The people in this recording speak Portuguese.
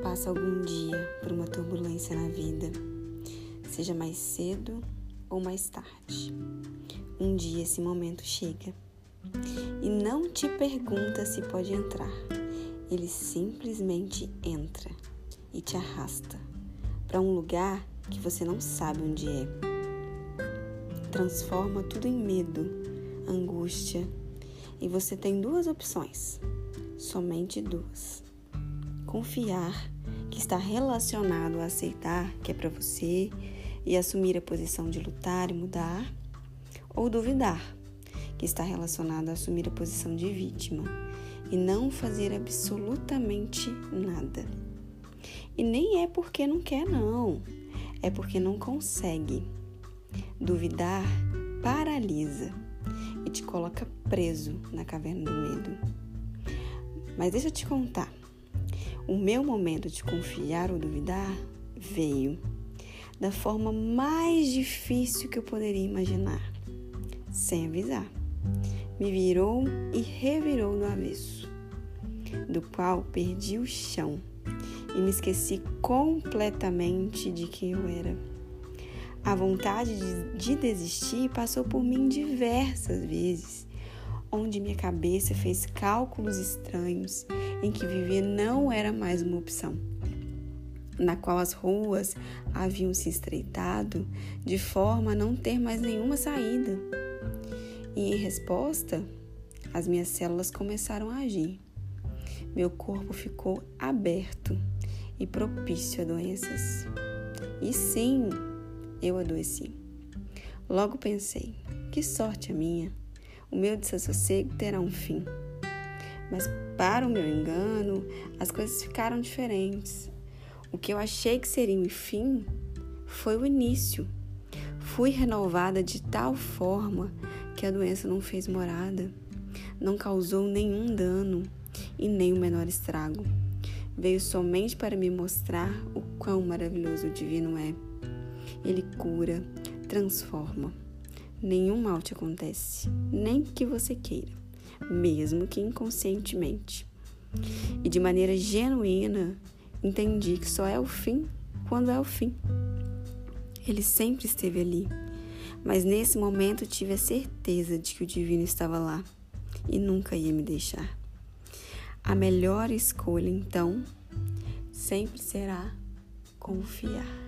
passa algum dia por uma turbulência na vida, seja mais cedo ou mais tarde, um dia esse momento chega e não te pergunta se pode entrar, ele simplesmente entra e te arrasta para um lugar que você não sabe onde é. Transforma tudo em medo, angústia, e você tem duas opções, somente duas confiar que está relacionado a aceitar que é para você e assumir a posição de lutar e mudar, ou duvidar que está relacionado a assumir a posição de vítima e não fazer absolutamente nada. E nem é porque não quer, não, é porque não consegue. Duvidar paralisa e te coloca preso na caverna do medo. Mas deixa eu te contar. O meu momento de confiar ou duvidar veio da forma mais difícil que eu poderia imaginar, sem avisar. Me virou e revirou no avesso, do qual perdi o chão e me esqueci completamente de quem eu era. A vontade de desistir passou por mim diversas vezes onde minha cabeça fez cálculos estranhos em que viver não era mais uma opção, na qual as ruas haviam se estreitado de forma a não ter mais nenhuma saída. E em resposta, as minhas células começaram a agir. Meu corpo ficou aberto e propício a doenças. E sim, eu adoeci. Logo pensei, que sorte a minha! o meu desassossego terá um fim. Mas, para o meu engano, as coisas ficaram diferentes. O que eu achei que seria o fim foi o início. Fui renovada de tal forma que a doença não fez morada, não causou nenhum dano e nem o menor estrago. Veio somente para me mostrar o quão maravilhoso o divino é. Ele cura, transforma nenhum mal te acontece, nem que você queira, mesmo que inconscientemente. E de maneira genuína, entendi que só é o fim quando é o fim. Ele sempre esteve ali, mas nesse momento tive a certeza de que o divino estava lá e nunca ia me deixar. A melhor escolha, então, sempre será confiar.